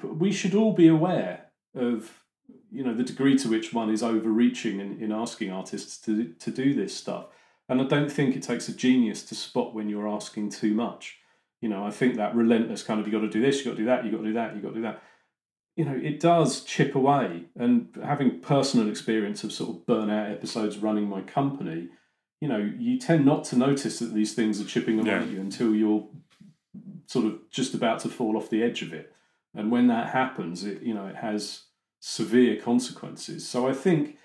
we should all be aware of you know the degree to which one is overreaching in, in asking artists to to do this stuff. And I don't think it takes a genius to spot when you're asking too much. You know, I think that relentless kind of you got to do this, you got to do that, you got to do that, you got to do that. You know, it does chip away. And having personal experience of sort of burnout episodes running my company, you know, you tend not to notice that these things are chipping away Yeah. at you until you're sort of just about to fall off the edge of it. And when that happens, it you know it has severe consequences. So I think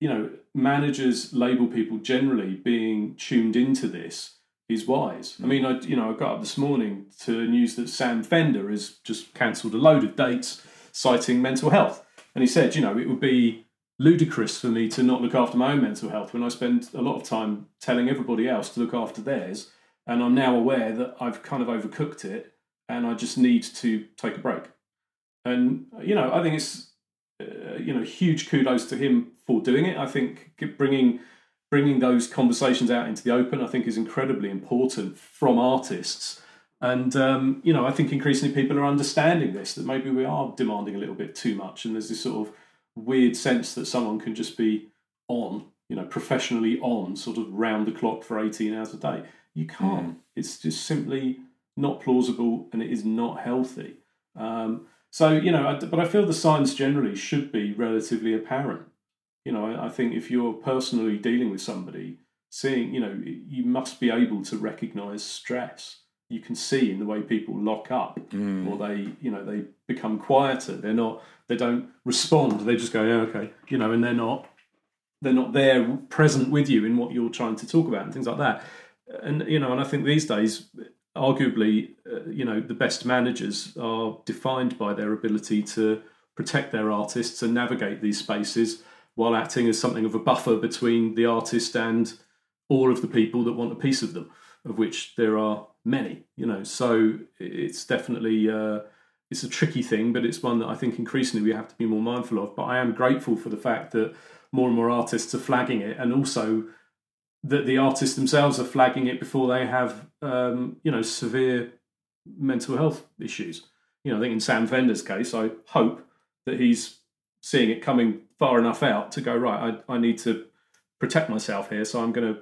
you know managers label people generally being tuned into this is wise. I mean, I you know I got up this morning to news that Sam Fender has just cancelled a load of dates citing mental health, and he said, you know, it would be ludicrous for me to not look after my own mental health when I spend a lot of time telling everybody else to look after theirs, and I'm now aware that I've kind of overcooked it, and I just need to take a break. And you know, I think it's uh, you know huge kudos to him for doing it. I think bringing bringing those conversations out into the open, I think, is incredibly important from artists. And um, you know, I think increasingly people are understanding this that maybe we are demanding a little bit too much, and there's this sort of weird sense that someone can just be on, you know, professionally on, sort of round the clock for 18 hours a day. You can't. It's just simply not plausible, and it is not healthy. Um, so you know, I, but I feel the signs generally should be relatively apparent. You know, I, I think if you're personally dealing with somebody, seeing, you know, you must be able to recognise stress. You can see in the way people lock up, or they, you know, they become quieter. They're not, they don't respond. They just go, yeah, okay, you know, and they're not, they're not there present with you in what you're trying to talk about and things like that. And you know, and I think these days arguably, uh, you know, the best managers are defined by their ability to protect their artists and navigate these spaces while acting as something of a buffer between the artist and all of the people that want a piece of them, of which there are many. You know, so it's definitely uh, it's a tricky thing, but it's one that I think increasingly we have to be more mindful of. But I am grateful for the fact that more and more artists are flagging it, and also that the artists themselves are flagging it before they have, um, you know, severe mental health issues. You know, I think in Sam Fender's case, I hope that he's seeing it coming far enough out to go right. I, I need to protect myself here, so I'm going to,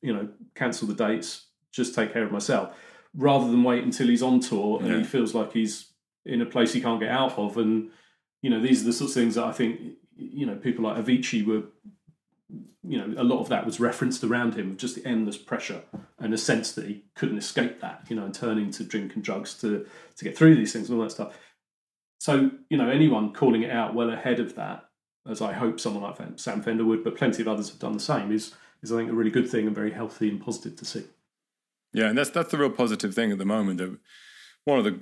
you know, cancel the dates, just take care of myself, rather than wait until he's on tour and Yeah. he feels like he's in a place he can't get out of. And you know, these are the sorts of things that I think, you know, people like Avicii were you know, a lot of that was referenced around him of just the endless pressure and a sense that he couldn't escape that, you know, and turning to drink and drugs to to get through these things and all that stuff. So, you know, anyone calling it out well ahead of that, as I hope someone like Sam Fender would, but plenty of others have done the same, is is I think a really good thing and very healthy and positive to see. Yeah, and that's that's the real positive thing at the moment. That one of the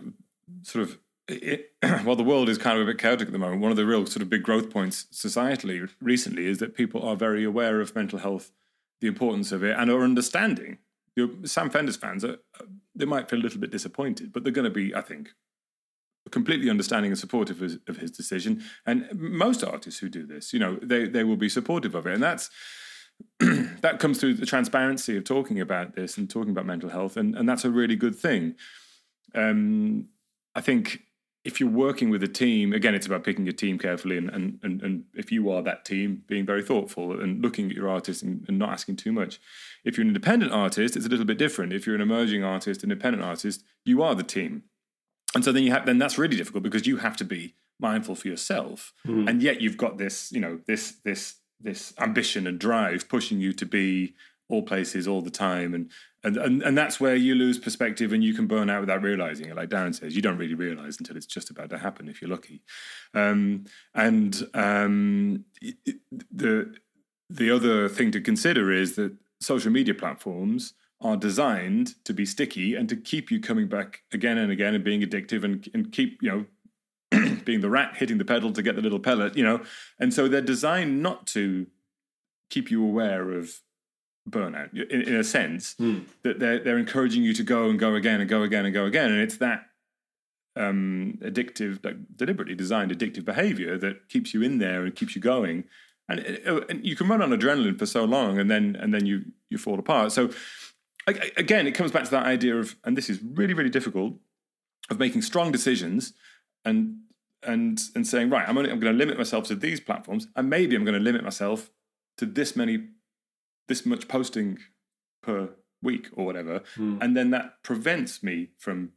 sort of it, while the world is kind of a bit chaotic at the moment, one of the real sort of big growth points societally recently is that people are very aware of mental health, the importance of it, and are understanding. Sam Fender's fans are they might feel a little bit disappointed, but they're going to be, I think, completely understanding and supportive of his, of his decision. And most artists who do this, you know, they they will be supportive of it, and that's that comes through the transparency of talking about this and talking about mental health, and, and that's a really good thing. Um, I think if you're working with a team, again, it's about picking your team carefully, and and and, and if you are that team, being very thoughtful and looking at your artist and, and not asking too much. If you're an independent artist, it's a little bit different. If you're an emerging artist, independent artist, you are the team, and so then you have then that's really difficult because you have to be mindful for yourself, and yet you've got this, you know, this this this ambition and drive pushing you to be all places all the time. And and and, and that's where you lose perspective and you can burn out without realizing it. Like darren says you don't really realize until it's just about to happen if you're lucky. Um, and um, it- the the other thing to consider is that social media platforms are designed to be sticky and to keep you coming back again and again and being addictive and, and keep you know being the rat hitting the pedal to get the little pellet, you know. And so they're designed not to keep you aware of burnout in, in a sense that they're they're encouraging you to go and go again and go again and go again. And it's that um, addictive, like deliberately designed addictive behavior that keeps you in there and keeps you going. And, uh, and you can run on adrenaline for so long, and then and then you you fall apart. So again, it comes back to that idea of, and this is really really difficult, of making strong decisions and and and saying right, I'm only I'm going to limit myself to these platforms, and maybe I'm going to limit myself to this many this much posting per week or whatever, Mm. and then that prevents me from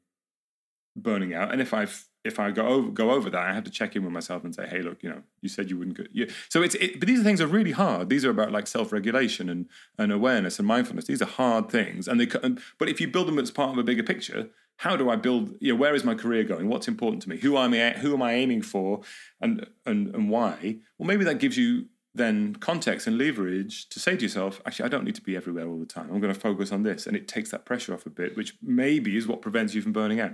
burning out. And if I if I go over go over that, I have to check in with myself and say, hey, look, you know, you said you wouldn't go. Yeah. So it's it, but these things are really hard. These are about like self regulation and and awareness and mindfulness. These are hard things, and they. and- But if you build them as part of a bigger picture. How do I build? You know, where is my career going? What's important to me? Who am I? Who am I aiming for? And and and why? Well, maybe that gives you then context and leverage to say to yourself, actually, I don't need to be everywhere all the time. I'm going to focus on this, and it takes that pressure off a bit, which maybe is what prevents you from burning out.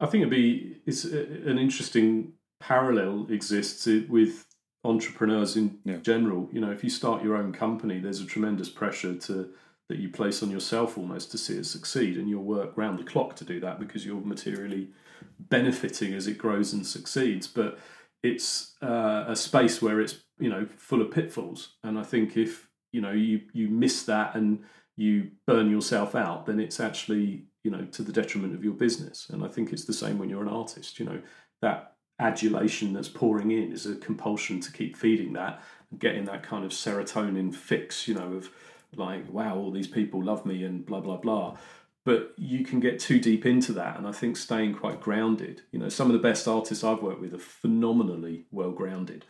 I think it'd be it's a- an interesting parallel exists with entrepreneurs in Yeah. general. You know, if you start your own company, there's a tremendous pressure to that you place on yourself almost to see it succeed, and you'll work round the clock to do that because you're materially benefiting as it grows and succeeds. But it's uh, a space where it's you know full of pitfalls, and I think if you know you you miss that and you burn yourself out, then it's actually you know to the detriment of your business. And I think it's the same when you're an artist. You know that adulation that's pouring in is a compulsion to keep feeding that and getting that kind of serotonin fix. You know of like wow, all these people love me and blah blah blah. But you can get too deep into that, and I think staying quite grounded. You know, some of the best artists I've worked with are phenomenally well grounded.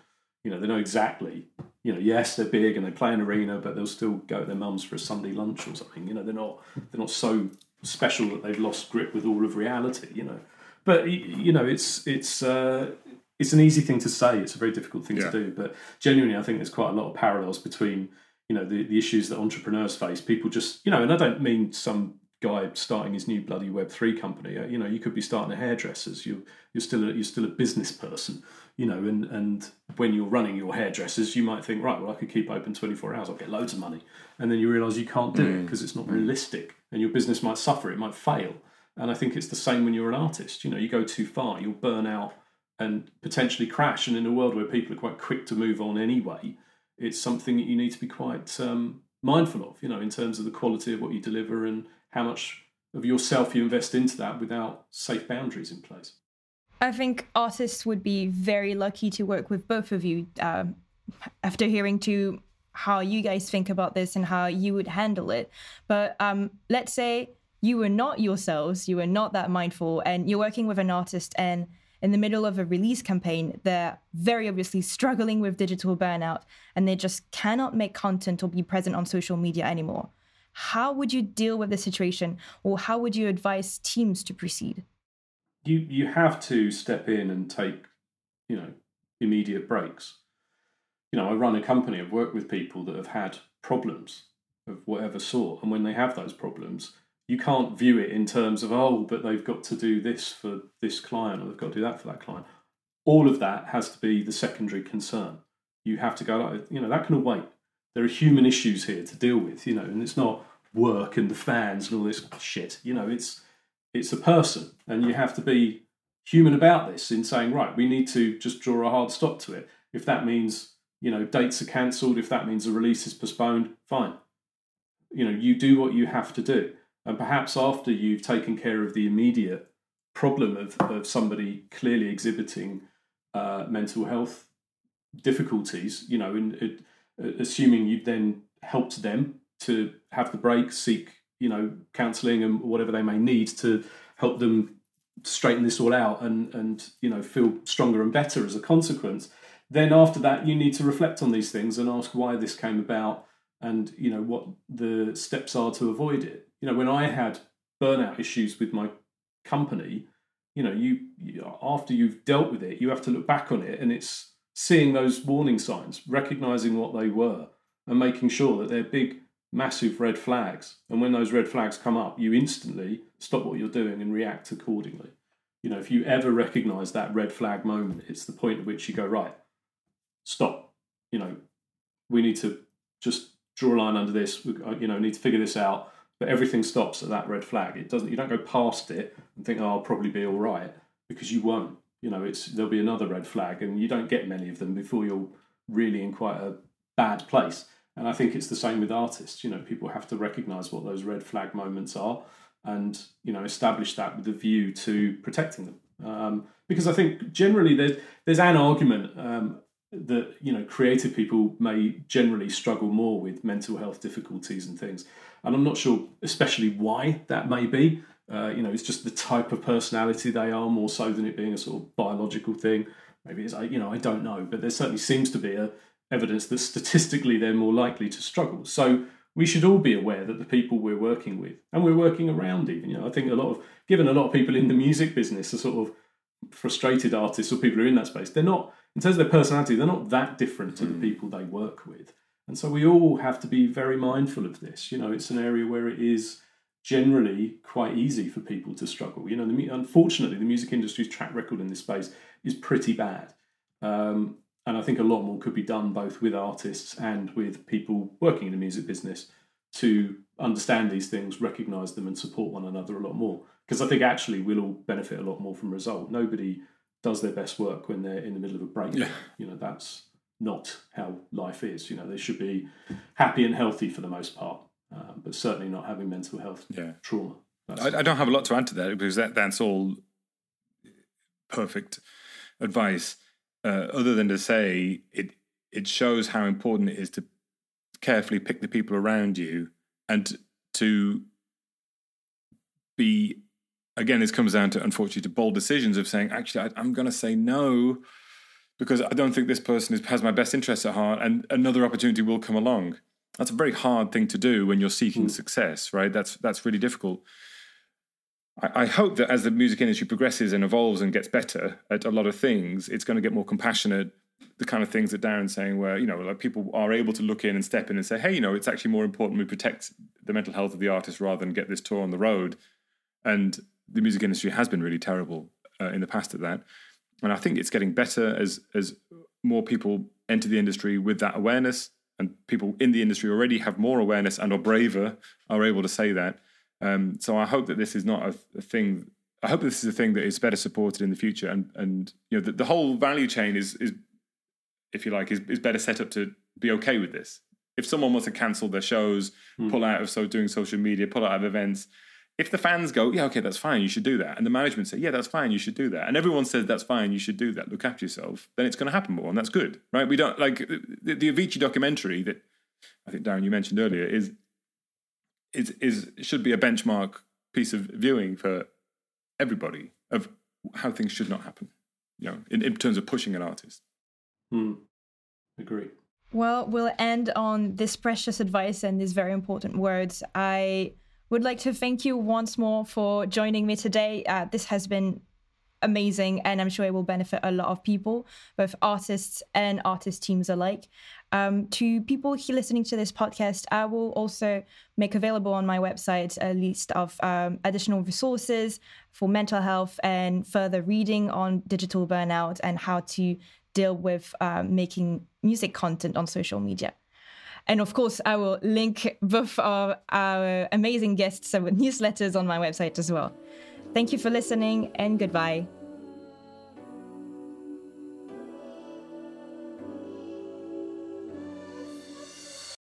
You know, they know exactly. You know, yes, they're big and they play an arena, but they'll still go to their mums for a Sunday lunch or something. You know, they're not they're not so special that they've lost grip with all of reality. You know, but you know, it's it's uh, it's an easy thing to say. It's a very difficult thing Yeah. to do. But genuinely, I think there's quite a lot of parallels between you know the, the issues that entrepreneurs face. People just you know, and I don't mean some guy starting his new bloody Web three company. Uh, You know, you could be starting a hairdressers. You you're still a, you're still a business person. You know, and and when you're running your hairdressers, you might think, right, well, I could keep open 24 hours. I'll get loads of money, and then you realise you can't do it because it's not realistic, and your business might suffer. It might fail. And I think it's the same when you're an artist. You know, you go too far, you'll burn out and potentially crash. And in a world where people are quite quick to move on anyway, it's something that you need to be quite um, mindful of, you know, in terms of the quality of what you deliver and how much of yourself you invest into that without safe boundaries in place. I think artists would be very lucky to work with both of you. Um, after hearing to how you guys think about this and how you would handle it, but um, let's say you were not yourselves, you were not that mindful, and you're working with an artist, and in the middle of a release campaign, they're very obviously struggling with digital burnout, and they just cannot make content or be present on social media anymore. How would you deal with the situation, or how would you advise teams to proceed? You you have to step in and take, you know, immediate breaks. You know, I run a company. I've worked with people that have had problems of whatever sort, and when they have those problems, you can't view it in terms of oh, but they've got to do this for this client or they've got to do that for that client. All of that has to be the secondary concern. You have to go like you know that can wait. There are human issues here to deal with, you know, and it's not work and the fans and all this shit. You know, it's it's a person, and you have to be human about this in saying, right, we need to just draw a hard stop to it. If that means you know dates are cancelled, if that means the release is postponed, fine. You know, you do what you have to do, and perhaps after you've taken care of the immediate problem of, of somebody clearly exhibiting uh, mental health difficulties, you know, and it, assuming you've then helped them to have the break, seek you know counselling and whatever they may need to help them straighten this all out and and you know feel stronger and better as a consequence. Then after that, you need to reflect on these things and ask why this came about and you know what the steps are to avoid it. You know, when I had burnout issues with my company, you know, you, you after you've dealt with it, you have to look back on it and it's seeing those warning signs, recognizing what they were, and making sure that they're big, massive red flags. And when those red flags come up, you instantly stop what you're doing and react accordingly. You know, if you ever recognize that red flag moment, it's the point at which you go, right, stop. You know, we need to just draw a line under this. We, uh, you know, need to figure this out. But everything stops at that red flag. It doesn't. You don't go past it and think, "Oh, I'll probably be all right," because you won't. You know, it's there'll be another red flag, and you don't get many of them before you're really in quite a bad place. And I think it's the same with artists. You know, people have to recognise what those red flag moments are, and you know, establish that with a view to protecting them. Um, because I think generally there's there's an argument um, that you know creative people may generally struggle more with mental health difficulties and things. And i'm not sure especially why that may be. Uh, you know it's just the type of personality they are more so than it being a sort of biological thing. Maybe it's you know i don't know but there certainly seems to be a evidence that statistically they're more likely to struggle. So we should all be aware that the people we're working with and we're working around even you know i think a lot of given a lot of people in the music business are sort of frustrated artists or people who are in that space they're not in terms of their personality, they're not that different to the hmm. people they work with. And so we all have to be very mindful of this. You know, it's an area where it is generally quite easy for people to struggle. You know, the, unfortunately, the music industry's track record in this space is pretty bad. Um, and I think a lot more could be done both with artists and with people working in the music business to understand these things, recognize them, and support one another a lot more. Because I think actually we'll all benefit a lot more from result. Nobody does their best work when they're in the middle of a break. Yeah. You know, that's not how life is. You know, they should be happy and healthy for the most part, uh, but certainly not having mental health yeah. trauma. I, I, don't have a lot to add to that because that, that's all perfect advice. Uh, other than to say it, it shows how important it is to carefully pick the people around you and to be again, this comes down to unfortunately to bold decisions of saying, actually, I, am going to say no because I don't think this person is, has my best interests at heart, and another opportunity will come along. That's a very hard thing to do when you're seeking mm. success, right? That's that's really difficult. I, I hope that as the music industry progresses and evolves and gets better at a lot of things, it's going to get more compassionate. The kind of things that Darren's saying, where you know, like people are able to look in and step in and say, "Hey, you know, it's actually more important we protect the mental health of the artist rather than get this tour on the road." And the music industry has been really terrible uh, in the past at that, and I think it's getting better as as more people enter the industry with that awareness, and people in the industry already have more awareness and are braver, are able to say that. Um, so I hope that this is not a, a, thing. I hope this is a thing that is better supported in the future, and and you know the, the whole value chain is is, if you like, is, is better set up to be okay with this. If someone wants to cancel their shows, mm. pull out of so doing social media, pull out of events, if the fans go, yeah, okay, that's fine, you should do that, and the management say, yeah, that's fine, you should do that, and everyone says that's fine, you should do that, look after yourself, then it's going to happen more, and that's good, right? We don't like the, the Avicii documentary that I think Darren you mentioned earlier is is is should be a benchmark piece of viewing for everybody of how things should not happen, you know, in, in terms of pushing an artist. Hmm. Agree. Well, we'll end on this precious advice and these very important words. I would like to thank you once more for joining me today. Uh, this has been amazing, and I'm sure it will benefit a lot of people, both artists and artist teams alike. Um, to people listening to this podcast, I will also make available on my website a list of um, additional resources for mental health and further reading on digital burnout and how to deal with uh, making music content on social media. And of course, I will link both of our amazing guests' and newsletters on my website as well. Thank you for listening and goodbye.